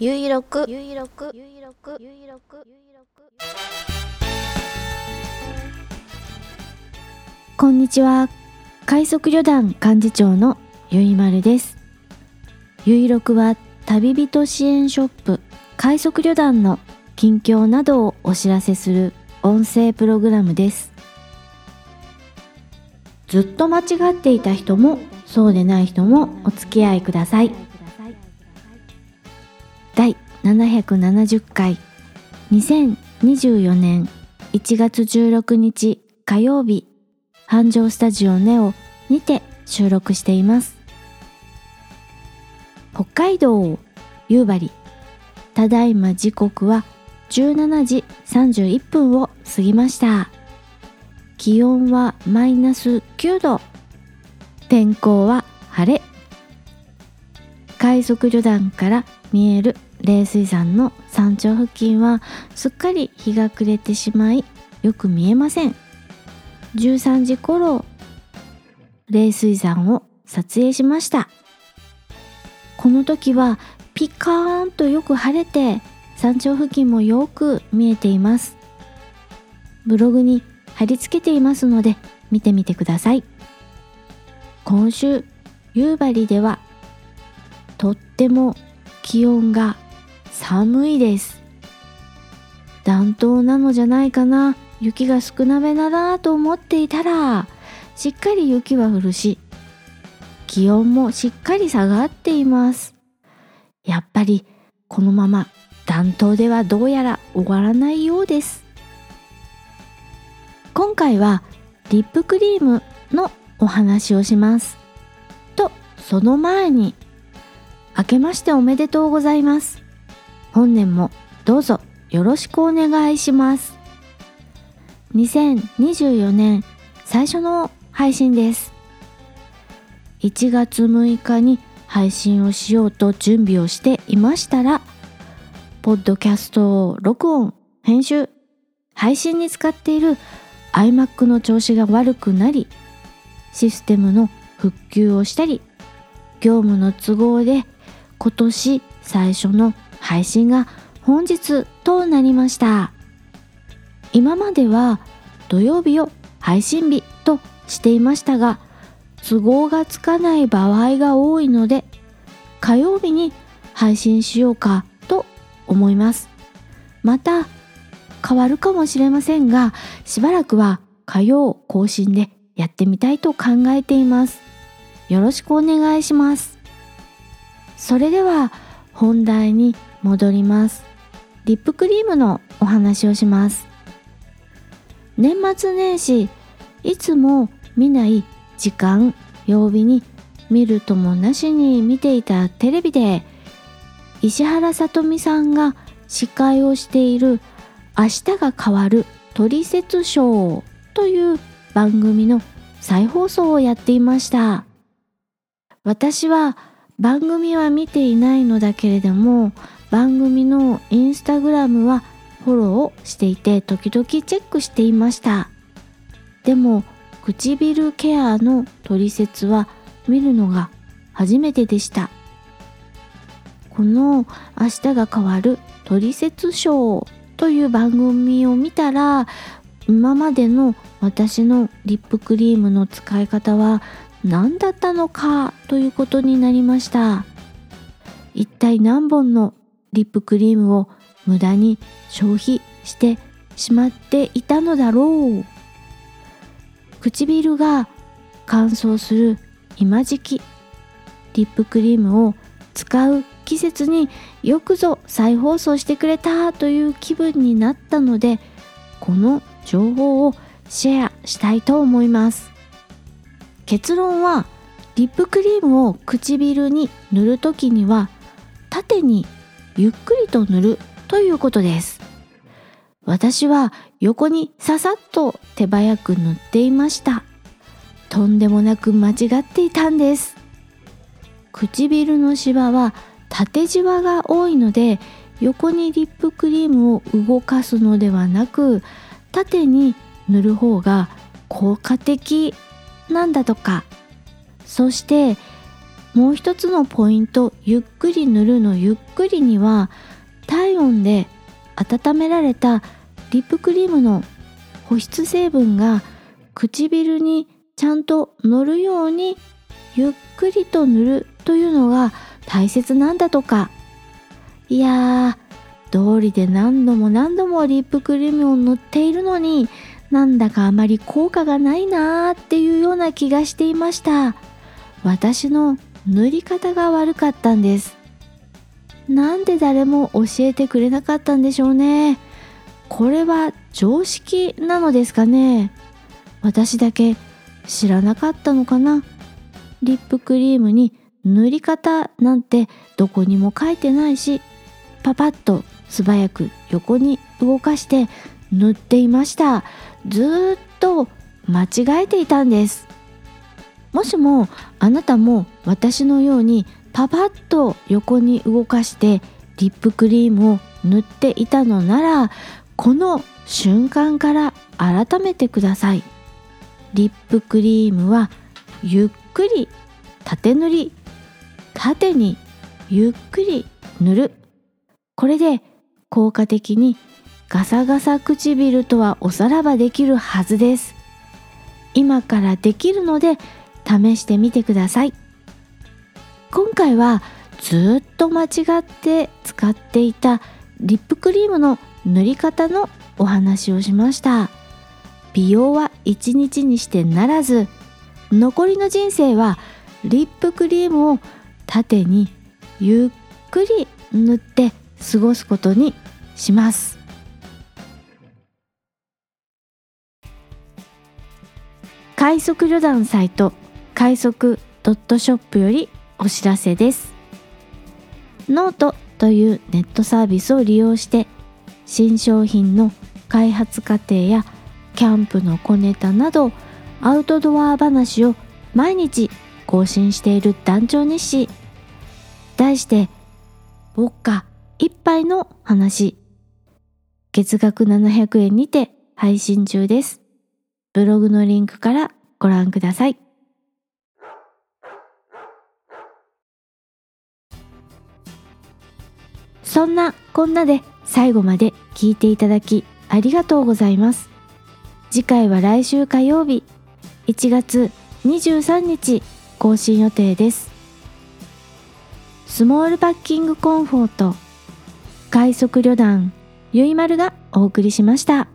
ゆいろくゆいろくゆいろくゆいろくゆいろくこんにちは。快速旅団幹事長のゆいまるです。ゆいろくは旅人支援ショップ。快速旅団の近況などをお知らせする音声プログラムです。ずっと間違っていた人もそうでない人もお付き合いください。第770回。2024年1月16日火曜日。繁盛スタジオネオにて収録しています。北海道夕張。ただいま時刻は17時31分を過ぎました。気温はマイナス9度。天候は晴れ。快速旅団から見える冷水山の山頂付近はすっかり日が暮れてしまいよく見えません。13時頃冷水山を撮影しました。この時はピカーンとよく晴れて山頂付近もよく見えています。ブログに貼り付けていますので見てみてください。今週夕張ではとっても気温が寒いです。暖冬なのじゃないかな。雪が少なめだなと思っていたらしっかり雪は降るし気温もしっかり下がっています。やっぱりこのまま暖冬ではどうやら終わらないようです。今回はリップクリームのお話をします。とその前に明けましておめでとうございます。本年もどうぞよろしくお願いします。2024年最初の配信です。1月6日に配信をしようと準備をしていましたらポッドキャストを録音編集配信に使っている iMac の調子が悪くなりシステムの復旧をしたり業務の都合で今年最初の配信が本日となりました。今までは土曜日を配信日としていましたが都合がつかない場合が多いので火曜日に配信しようかと思います。また変わるかもしれませんがしばらくは火曜更新でやってみたいと考えています。よろしくお願いします。それでは本題に戻ります。リップクリームのお話をします。年末年始いつも見ない時間曜日に見るともなしに見ていたテレビで石原さとみさんが司会をしている「明日が変わるトリセツショー」という番組の再放送をやっていました。私は番組は見ていないのだけれども番組のインスタグラムはフォローをしていて時々チェックしていました。でも唇ケアの取説は見るのが初めてでした。この「明日が変わるトリセツショー」という番組を見たら今までの私のリップクリームの使い方は何だったのかということになりました。一体何本のリップクリームを無駄に消費してしまっていたのだろう。唇が乾燥する今時期リップクリームを使う季節によくぞ再放送してくれたという気分になったのでこの情報をシェアしたいと思います。結論はリップクリームを唇に塗る時には縦にゆっくりと塗るということです。私は横にささっと手早く塗っていました。とんでもなく間違っていたんです。唇のシワは縦じわが多いので横にリップクリームを動かすのではなく縦に塗る方が効果的。なんだとか。そしてもう一つのポイントゆっくり塗るのゆっくりには体温で温められたリップクリームの保湿成分が唇にちゃんと乗るようにゆっくりと塗るというのが大切なんだとか。いやー通りで何度も何度もリップクリームを塗っているのになんだかあまり効果がないなーっていうような気がしていました。私の塗り方が悪かったんです。なんで誰も教えてくれなかったんでしょうね。これは常識なのですかね。私だけ知らなかったのかな。リップクリームに塗り方なんてどこにも書いてないしパパッと素早く横に動かして塗っていました。ずっと間違えていたんです。もしもあなたも私のようにパパッと横に動かしてリップクリームを塗っていたのならこの瞬間から改めてください。リップクリームはゆっくり縦塗り縦にゆっくり塗る。これで効果的にガサガサ唇とはおさらばできるはずです。今からできるので試してみてください。今回はずっと間違って使っていたリップクリームの塗り方のお話をしました。美容は一日にしてならず残りの人生はリップクリームを縦にゆっくり塗って過ごすことにします。快速旅団サイト快速ドットショップよりお知らせです。ノートというネットサービスを利用して新商品の開発過程やキャンプの小ネタなどアウトドア話を毎日更新している団長日誌。題して「ウォッカ一杯の話」月額700円にて配信中です。ブログのリンクからご覧ください。そんなこんなで最後まで聞いていただきありがとうございます。次回は来週火曜日1月23日更新予定です。スモールパッキングコンフォート快速旅団ゆいまるがお送りしました。